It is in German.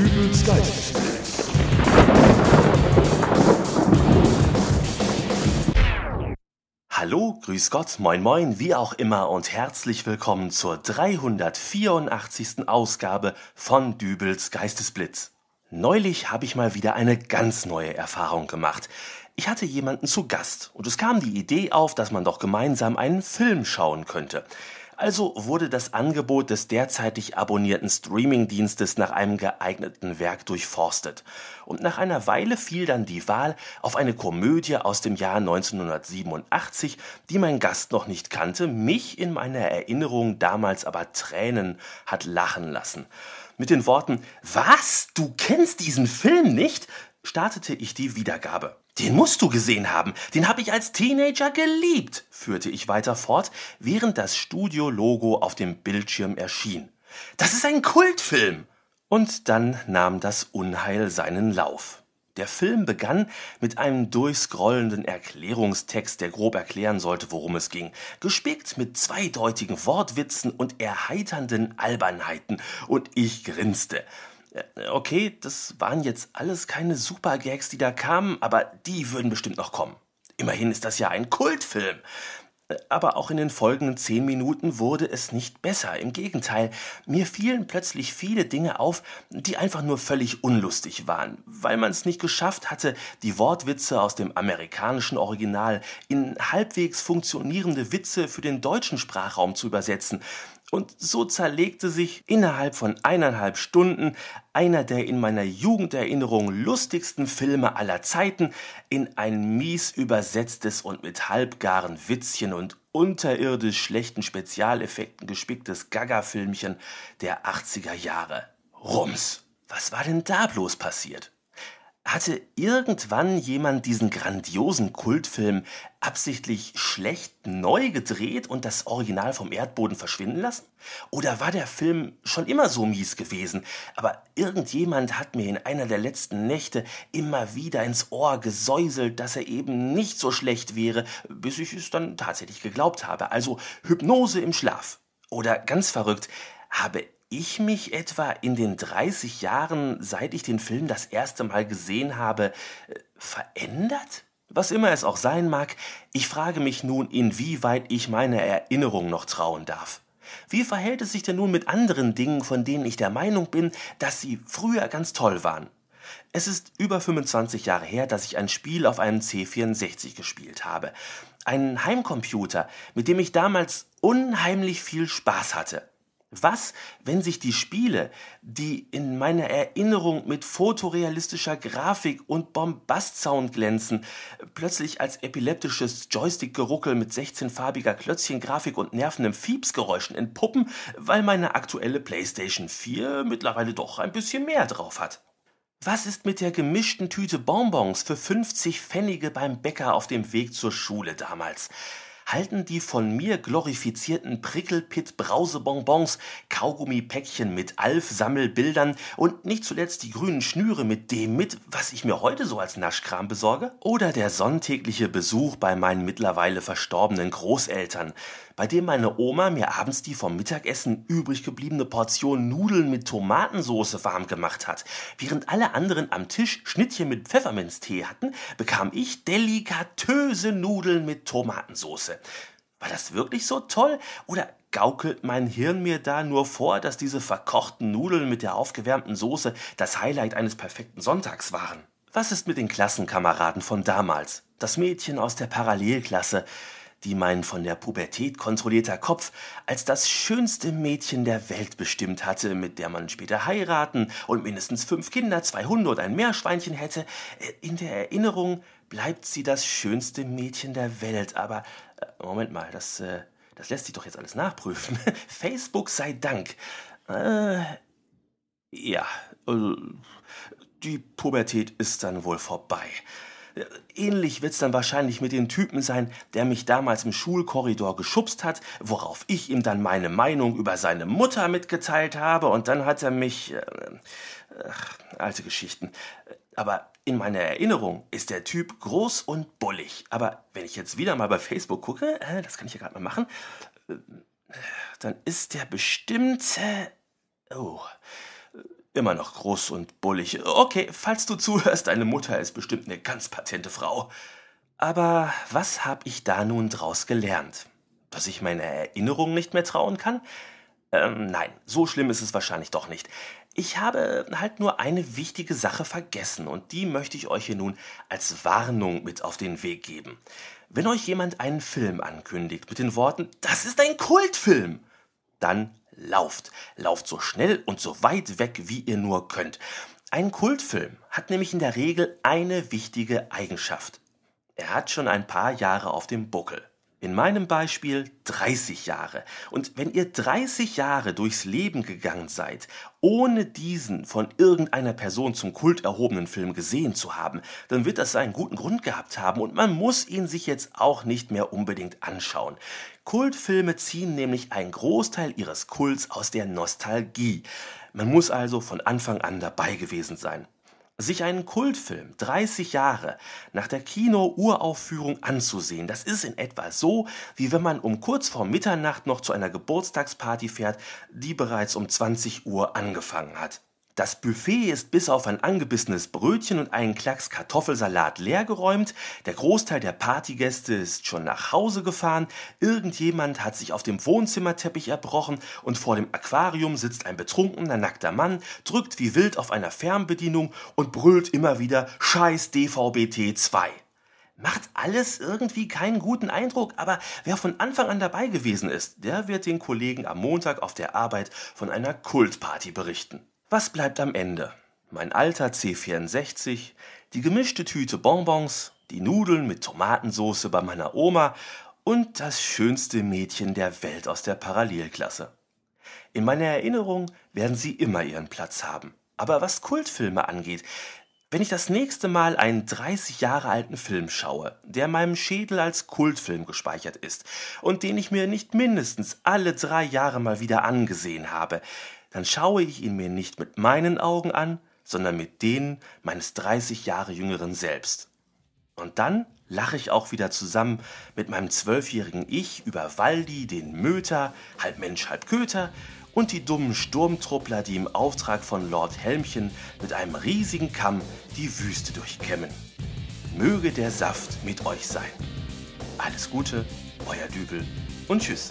Dübels Geistesblitz. Hallo, grüß Gott, moin moin, wie auch immer und herzlich willkommen zur 384. Ausgabe von Dübels Geistesblitz. Neulich habe ich mal wieder eine ganz neue Erfahrung gemacht. Ich hatte jemanden zu Gast und es kam die Idee auf, dass man doch gemeinsam einen Film schauen könnte. Also wurde das Angebot des derzeitig abonnierten Streamingdienstes nach einem geeigneten Werk durchforstet. Und nach einer Weile fiel dann die Wahl auf eine Komödie aus dem Jahr 1987, die mein Gast noch nicht kannte, mich in meiner Erinnerung damals aber Tränen hat lachen lassen. Mit den Worten Was? Du kennst diesen Film nicht? startete ich die Wiedergabe. Den musst du gesehen haben. Den habe ich als Teenager geliebt, führte ich weiter fort, während das Studio-Logo auf dem Bildschirm erschien. Das ist ein Kultfilm. Und dann nahm das Unheil seinen Lauf. Der Film begann mit einem durchscrollenden Erklärungstext, der grob erklären sollte, worum es ging, gespickt mit zweideutigen Wortwitzen und erheiternden Albernheiten, und ich grinste. Äh, okay, das waren jetzt alles keine Super-Gags, die da kamen, aber die würden bestimmt noch kommen. Immerhin ist das ja ein Kultfilm. Äh, aber auch in den folgenden zehn Minuten wurde es nicht besser. Im Gegenteil, mir fielen plötzlich viele Dinge auf, die einfach nur völlig unlustig waren, weil man es nicht geschafft hatte, die Wortwitze aus dem amerikanischen Original in halbwegs funktionierende Witze für den deutschen Sprachraum zu übersetzen und so zerlegte sich innerhalb von eineinhalb Stunden einer der in meiner Jugenderinnerung lustigsten Filme aller Zeiten in ein mies übersetztes und mit halbgaren Witzchen und unterirdisch schlechten Spezialeffekten gespicktes Gaga-Filmchen der 80er Jahre. Rums. Was war denn da bloß passiert? Hatte irgendwann jemand diesen grandiosen Kultfilm absichtlich schlecht neu gedreht und das Original vom Erdboden verschwinden lassen? Oder war der Film schon immer so mies gewesen, aber irgendjemand hat mir in einer der letzten Nächte immer wieder ins Ohr gesäuselt, dass er eben nicht so schlecht wäre, bis ich es dann tatsächlich geglaubt habe. Also Hypnose im Schlaf. Oder ganz verrückt, habe ich mich etwa in den 30 Jahren, seit ich den Film das erste Mal gesehen habe, äh, verändert? Was immer es auch sein mag, ich frage mich nun, inwieweit ich meiner Erinnerung noch trauen darf. Wie verhält es sich denn nun mit anderen Dingen, von denen ich der Meinung bin, dass sie früher ganz toll waren? Es ist über 25 Jahre her, dass ich ein Spiel auf einem C64 gespielt habe. Einen Heimcomputer, mit dem ich damals unheimlich viel Spaß hatte. Was, wenn sich die Spiele, die in meiner Erinnerung mit fotorealistischer Grafik und Bombastsound glänzen, plötzlich als epileptisches Joystick-Geruckel mit 16-farbiger Klötzchengrafik und nervendem Fiepsgeräuschen entpuppen, weil meine aktuelle PlayStation 4 mittlerweile doch ein bisschen mehr drauf hat? Was ist mit der gemischten Tüte Bonbons für 50 Pfennige beim Bäcker auf dem Weg zur Schule damals? Halten die von mir glorifizierten Prickelpit Brausebonbons, Kaugummipäckchen mit Alf-Sammelbildern und nicht zuletzt die grünen Schnüre mit dem mit, was ich mir heute so als Naschkram besorge? Oder der sonntägliche Besuch bei meinen mittlerweile verstorbenen Großeltern, bei dem meine Oma mir abends die vom Mittagessen übrig gebliebene Portion Nudeln mit Tomatensoße warm gemacht hat. Während alle anderen am Tisch Schnittchen mit Pfefferminztee hatten, bekam ich delikatöse Nudeln mit Tomatensoße. War das wirklich so toll? Oder gaukelt mein Hirn mir da nur vor, dass diese verkochten Nudeln mit der aufgewärmten Soße das Highlight eines perfekten Sonntags waren? Was ist mit den Klassenkameraden von damals? Das Mädchen aus der Parallelklasse, die mein von der Pubertät kontrollierter Kopf als das schönste Mädchen der Welt bestimmt hatte, mit der man später heiraten und mindestens fünf Kinder, zwei Hunde und ein Meerschweinchen hätte. Äh, in der Erinnerung bleibt sie das schönste Mädchen der Welt, aber äh, Moment mal, das, äh, das lässt sich doch jetzt alles nachprüfen. Facebook sei Dank. Äh, ja, die Pubertät ist dann wohl vorbei. Ähnlich wird's dann wahrscheinlich mit dem Typen sein, der mich damals im Schulkorridor geschubst hat, worauf ich ihm dann meine Meinung über seine Mutter mitgeteilt habe und dann hat er mich. Äh, ach, alte Geschichten. Aber in meiner Erinnerung ist der Typ groß und bullig. Aber wenn ich jetzt wieder mal bei Facebook gucke, äh, das kann ich ja gerade mal machen, äh, dann ist der bestimmt. Äh, oh Immer noch groß und bullig. Okay, falls du zuhörst, deine Mutter ist bestimmt eine ganz patente Frau. Aber was hab ich da nun draus gelernt? Dass ich meiner Erinnerung nicht mehr trauen kann? Ähm, nein, so schlimm ist es wahrscheinlich doch nicht. Ich habe halt nur eine wichtige Sache vergessen und die möchte ich euch hier nun als Warnung mit auf den Weg geben. Wenn euch jemand einen Film ankündigt mit den Worten, das ist ein Kultfilm, dann lauft. Lauft so schnell und so weit weg, wie ihr nur könnt. Ein Kultfilm hat nämlich in der Regel eine wichtige Eigenschaft. Er hat schon ein paar Jahre auf dem Buckel. In meinem Beispiel 30 Jahre. Und wenn ihr 30 Jahre durchs Leben gegangen seid, ohne diesen von irgendeiner Person zum Kult erhobenen Film gesehen zu haben, dann wird das einen guten Grund gehabt haben und man muss ihn sich jetzt auch nicht mehr unbedingt anschauen. Kultfilme ziehen nämlich einen Großteil ihres Kults aus der Nostalgie. Man muss also von Anfang an dabei gewesen sein. Sich einen Kultfilm 30 Jahre nach der Kino-Uraufführung anzusehen, das ist in etwa so, wie wenn man um kurz vor Mitternacht noch zu einer Geburtstagsparty fährt, die bereits um 20 Uhr angefangen hat. Das Buffet ist bis auf ein angebissenes Brötchen und einen Klacks Kartoffelsalat leergeräumt, der Großteil der Partygäste ist schon nach Hause gefahren, irgendjemand hat sich auf dem Wohnzimmerteppich erbrochen und vor dem Aquarium sitzt ein betrunkener nackter Mann, drückt wie wild auf einer Fernbedienung und brüllt immer wieder Scheiß DVB-T 2. Macht alles irgendwie keinen guten Eindruck, aber wer von Anfang an dabei gewesen ist, der wird den Kollegen am Montag auf der Arbeit von einer Kultparty berichten. Was bleibt am Ende? Mein alter C64, die gemischte Tüte Bonbons, die Nudeln mit Tomatensauce bei meiner Oma und das schönste Mädchen der Welt aus der Parallelklasse. In meiner Erinnerung werden sie immer ihren Platz haben. Aber was Kultfilme angeht, wenn ich das nächste Mal einen 30 Jahre alten Film schaue, der in meinem Schädel als Kultfilm gespeichert ist und den ich mir nicht mindestens alle drei Jahre mal wieder angesehen habe, dann schaue ich ihn mir nicht mit meinen Augen an, sondern mit denen meines 30 Jahre jüngeren Selbst. Und dann lache ich auch wieder zusammen mit meinem zwölfjährigen Ich über Waldi, den Möter, halb Mensch, halb Köter und die dummen Sturmtruppler, die im Auftrag von Lord Helmchen mit einem riesigen Kamm die Wüste durchkämmen. Möge der Saft mit euch sein. Alles Gute, euer Dübel und tschüss.